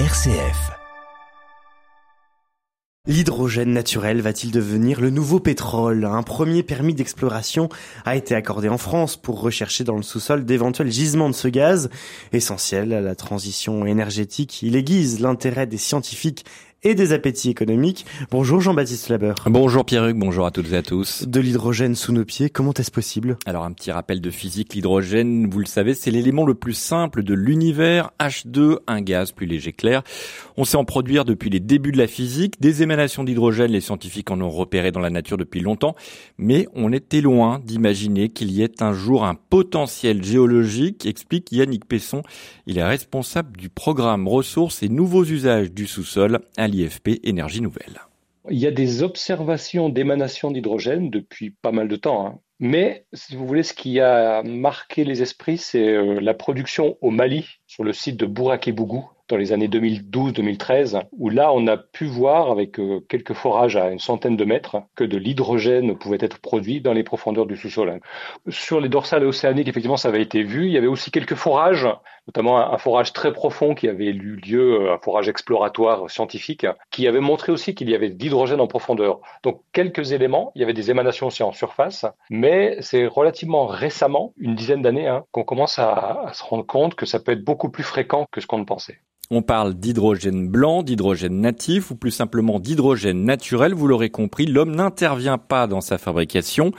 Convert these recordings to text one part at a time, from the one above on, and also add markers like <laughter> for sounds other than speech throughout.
RCF. L'hydrogène naturel va-t-il devenir le nouveau pétrole? Un premier permis d'exploration a été accordé en France pour rechercher dans le sous-sol d'éventuels gisements de ce gaz. Essentiel à la transition énergétique, il aiguise l'intérêt des scientifiques et des appétits économiques. Bonjour Jean-Baptiste Labeur. Bonjour Pierruc, bonjour à toutes et à tous. De l'hydrogène sous nos pieds, comment est-ce possible? Alors un petit rappel de physique, l'hydrogène, vous le savez, c'est l'élément le plus simple de l'univers, H2, un gaz plus léger clair. On sait en produire depuis les débuts de la physique, des émanations d'hydrogène, les scientifiques en ont repéré dans la nature depuis longtemps, mais on était loin d'imaginer qu'il y ait un jour un potentiel géologique, explique Yannick Pesson. Il est responsable du programme ressources et nouveaux usages du sous-sol à l'IFP Énergie Nouvelle. Il y a des observations d'émanation d'hydrogène depuis pas mal de temps. Hein. Mais, si vous voulez, ce qui a marqué les esprits, c'est euh, la production au Mali, sur le site de Bouraké-Bougou, dans les années 2012-2013, où là, on a pu voir, avec euh, quelques forages à une centaine de mètres, que de l'hydrogène pouvait être produit dans les profondeurs du sous-sol. Sur les dorsales océaniques, effectivement, ça avait été vu. Il y avait aussi quelques forages, notamment un, forage très profond qui avait eu lieu, euh, un forage exploratoire scientifique, qui avait montré aussi qu'il y avait de l'hydrogène en profondeur. Donc, quelques éléments, il y avait des émanations aussi en surface, mais c'est relativement récemment, une dizaine d'années, hein, qu'on commence à, à se rendre compte que ça peut être beaucoup plus fréquent que ce qu'on ne pensait. On parle d'hydrogène blanc, d'hydrogène natif ou plus simplement d'hydrogène naturel. Vous l'aurez compris, l'homme n'intervient pas dans sa fabrication.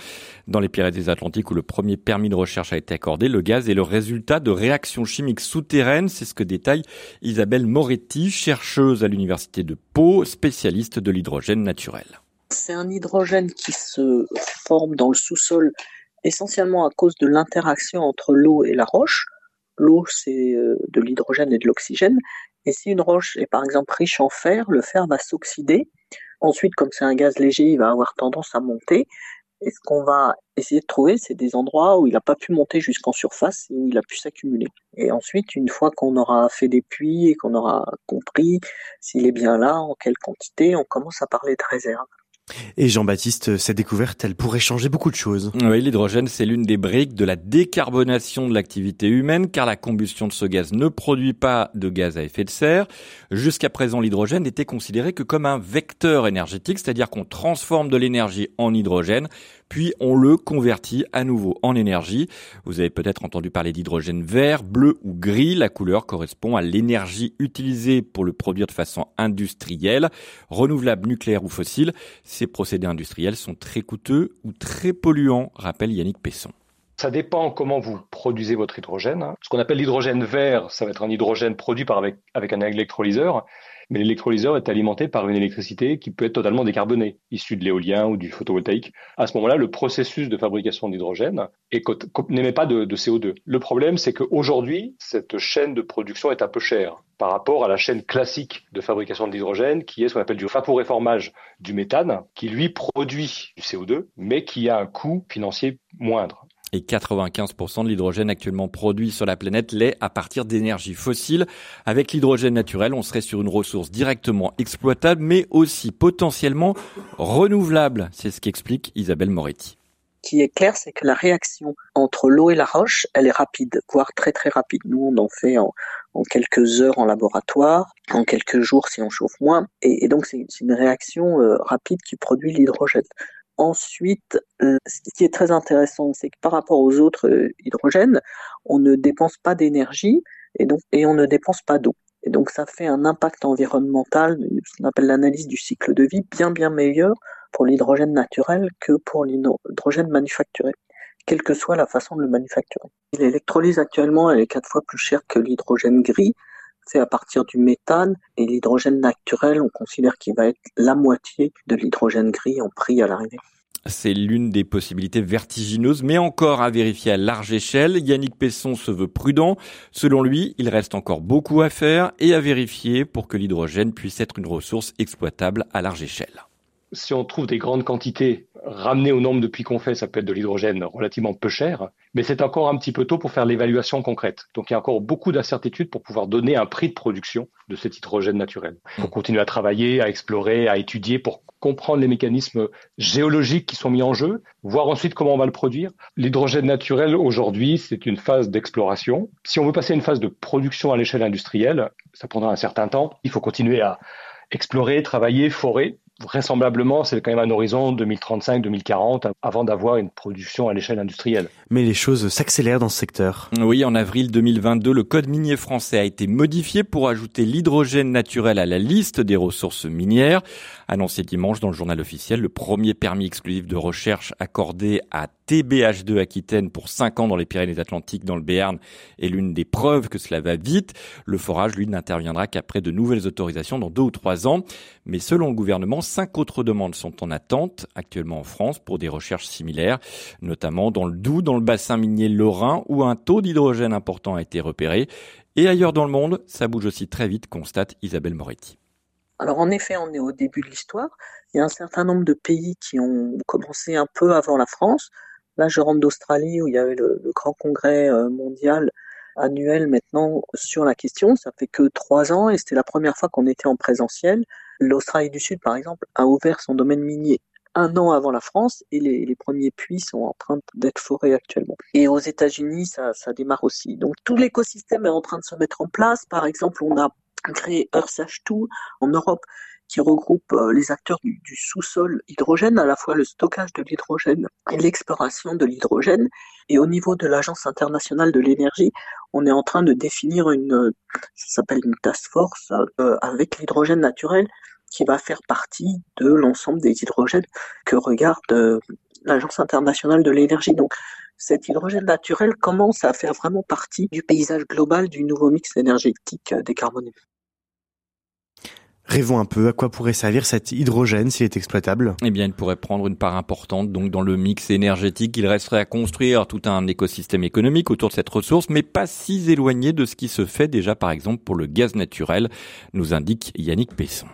Dans les Pyrénées-Atlantiques où le premier permis de recherche a été accordé, le gaz est le résultat de réactions chimiques souterraines. C'est ce que détaille Isabelle Moretti, chercheuse à l'université de Pau, spécialiste de l'hydrogène naturel. C'est un hydrogène qui se forme dans le sous-sol essentiellement à cause de l'interaction entre l'eau et la roche. L'eau, c'est euh, de l'hydrogène et de l'oxygène. Et si une roche est par exemple riche en fer, le fer va s'oxyder. Ensuite, comme c'est un gaz léger, il va avoir tendance à monter. Et ce qu'on va essayer de trouver, c'est des endroits où il n'a pas pu monter jusqu'en surface et où il a pu s'accumuler. Et ensuite, une fois qu'on aura fait des puits et qu'on aura compris s'il est bien là, en quelle quantité, on commence à parler de réserve. Et Jean-Baptiste, cette découverte, elle pourrait changer beaucoup de choses. Oui, l'hydrogène, c'est l'une des briques de la décarbonation de l'activité humaine, car la combustion de ce gaz ne produit pas de gaz à effet de serre. Jusqu'à présent, l'hydrogène n'était considéré que comme un vecteur énergétique, c'est-à-dire qu'on transforme de l'énergie en hydrogène, puis on le convertit à nouveau en énergie. Vous avez peut-être entendu parler d'hydrogène vert, bleu ou gris. La couleur correspond à l'énergie utilisée pour le produire de façon industrielle, renouvelable, nucléaire ou fossile. Ces procédés industriels sont très coûteux ou très polluants, rappelle Yannick Pesson. Ça dépend comment vous produisez votre hydrogène. Ce qu'on appelle l'hydrogène vert, ça va être un hydrogène produit par avec, avec un électrolyseur mais l'électrolyseur est alimenté par une électricité qui peut être totalement décarbonée, issue de l'éolien ou du photovoltaïque. À ce moment-là, le processus de fabrication d'hydrogène n'émet pas de, de, CO2. Le problème, c'est qu'aujourd'hui, cette chaîne de production est un peu chère par rapport à la chaîne classique de fabrication de l'hydrogène, qui est ce qu'on appelle du vaporéformage du méthane, qui lui produit du CO2, mais qui a un coût financier moindre et 95% de l'hydrogène actuellement produit sur la planète l'est à partir d'énergie fossile. Avec l'hydrogène naturel, on serait sur une ressource directement exploitable, mais aussi potentiellement renouvelable. C'est ce qu'explique Isabelle Moretti. Ce qui est clair, c'est que la réaction entre l'eau et la roche, elle est rapide, voire très très rapide. Nous, on en fait en, quelques heures en laboratoire, en quelques jours si on chauffe moins. Et, donc, c'est une réaction euh, rapide qui produit l'hydrogène. Ensuite, euh, ce qui est très intéressant, c'est que par rapport aux autres euh, hydrogènes, on ne dépense pas d'énergie et on ne dépense pas d'eau. Et donc ça fait un impact environnemental, ce qu'on appelle l'analyse du cycle de vie, bien bien meilleur pour l'hydrogène naturel que pour l'hydrogène manufacturé, quelle que soit la façon de le manufacturer. L'électrolyse actuellement, elle est quatre fois plus chère que l'hydrogène gris, fait à partir du méthane et l'hydrogène naturel, on considère qu'il va être la moitié de l'hydrogène gris en prix à l'arrivée. C'est l'une des possibilités vertigineuses, mais encore à vérifier à large échelle. Yannick Pesson se veut prudent. Selon lui, il reste encore beaucoup à faire et à vérifier pour que l'hydrogène puisse être une ressource exploitable à large échelle si on trouve des grandes quantités ramenées au nombre de puits qu'on fait, ça peut être de l'hydrogène relativement peu cher, mais c'est encore un petit peu tôt pour faire l'évaluation concrète. Donc il y a encore beaucoup d'incertitudes pour pouvoir donner un prix de production de cet hydrogène naturel. On continue à travailler, à explorer, à étudier pour comprendre les mécanismes géologiques qui sont mis en jeu, voir ensuite comment on va le produire. L'hydrogène naturel, aujourd'hui, c'est une phase d'exploration. Si on veut passer à une phase de production à l'échelle industrielle, ça prendra un certain temps. Il faut continuer à explorer, travailler, forer vraisemblablement, c'est quand même un horizon 2035-2040 avant d'avoir une production à l'échelle industrielle. Mais les choses s'accélèrent dans ce secteur. Oui, en avril 2022, le code minier français a été modifié pour ajouter l'hydrogène naturel à la liste des ressources minières. Annoncé dimanche dans le journal officiel, le premier permis exclusif de recherche accordé à TBH2 Aquitaine pour 5 ans dans les Pyrénées-Atlantiques dans le Béarn est l'une des preuves que cela va vite. Le forage, lui, n'interviendra qu'après de nouvelles autorisations dans deux ou trois ans. Mais selon le gouvernement, cinq autres demandes sont en attente actuellement en France pour des recherches similaires, notamment dans le Doubs, dans le bassin minier lorrain, où un taux d'hydrogène important a été repéré. Et ailleurs dans le monde, ça bouge aussi très vite, constate Isabelle Moretti. Alors en effet, on est au début de l'histoire. Il y a un certain nombre de pays qui ont commencé un peu avant la France. Là, je rentre d'Australie où il y avait le, le grand congrès euh, mondial annuel maintenant sur la question. Ça fait que trois ans et c'était la première fois qu'on était en présentiel. L'Australie du Sud, par exemple, a ouvert son domaine minier un an avant la France et les, premiers puits sont en train d'être forés actuellement. Et aux États-Unis, ça, démarre aussi. Donc tout l'écosystème est en train de se mettre en place. Par exemple, on a créé EarthH2 en Europe qui regroupe euh, les acteurs du, sous-sol hydrogène, à la fois le stockage de l'hydrogène et l'exploration de l'hydrogène. Et au niveau de l'Agence internationale de l'énergie, on est en train de définir une, ça s'appelle une task force euh, avec l'hydrogène naturel qui va faire partie de l'ensemble des hydrogènes que regarde euh, l'Agence internationale de l'énergie. Donc, cet hydrogène naturel commence à faire vraiment partie du paysage global du nouveau mix énergétique euh, décarboné. Rêvons un peu, à quoi pourrait servir cet hydrogène s'il est exploitable? Eh bien, il pourrait prendre une part importante donc dans le mix énergétique. Il resterait à construire tout un écosystème économique autour de cette ressource, mais pas si éloigné de ce qui se fait déjà, par exemple, pour le gaz naturel, nous indique Yannick Pesson.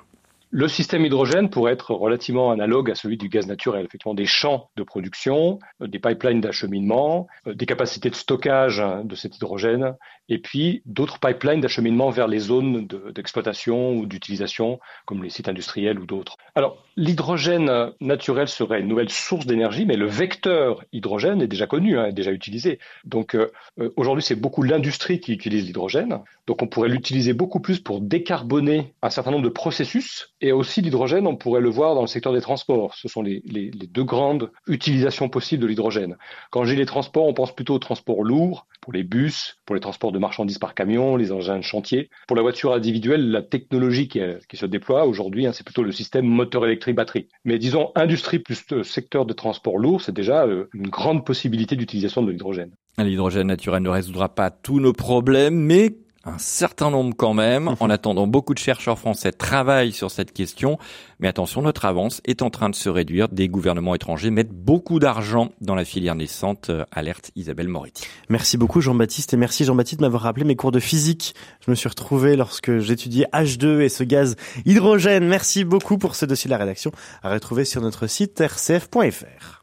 Le système hydrogène pourrait être relativement analogue à celui du gaz naturel. Effectivement, des champs de production, euh, des pipelines d'acheminement, euh, des capacités de stockage hein, de cet hydrogène, et puis d'autres pipelines d'acheminement vers les zones d'exploitation ou d'utilisation, comme les sites industriels ou d'autres. Alors, l'hydrogène naturel serait une nouvelle source d'énergie, mais le vecteur hydrogène est déjà connu, hein, est déjà utilisé. Donc, euh, aujourd'hui, c'est beaucoup l'industrie qui utilise l'hydrogène. Donc, on pourrait l'utiliser beaucoup plus pour décarboner un certain nombre de processus et aussi l'hydrogène, on pourrait le voir dans le secteur des transports. Ce sont les, deux grandes utilisations possibles de l'hydrogène. Quand j'ai les transports, on pense plutôt aux transports lourds, pour les bus, pour les transports de marchandises par camion, les engins de chantier. Pour la voiture individuelle, la technologie qui, qui se déploie aujourd'hui, hein, c'est plutôt le système moteur électrique batterie. Mais disons, industrie plus secteur de transport lourd, c'est déjà euh, une grande possibilité d'utilisation de l'hydrogène. L'hydrogène naturel ne résoudra pas tous nos problèmes, mais un certain nombre quand même. <laughs> En attendant, beaucoup de chercheurs français travaillent sur cette question. Mais attention, notre avance est en train de se réduire. Des gouvernements étrangers mettent beaucoup d'argent dans la filière naissante. Euh, alerte Isabelle Moretti. Merci beaucoup Jean-Baptiste et merci Jean-Baptiste de m'avoir rappelé mes cours de physique. Je me suis retrouvé lorsque j'étudiais H2 et ce gaz hydrogène. Merci beaucoup pour ce dossier de la rédaction à retrouver sur notre site rcf.fr.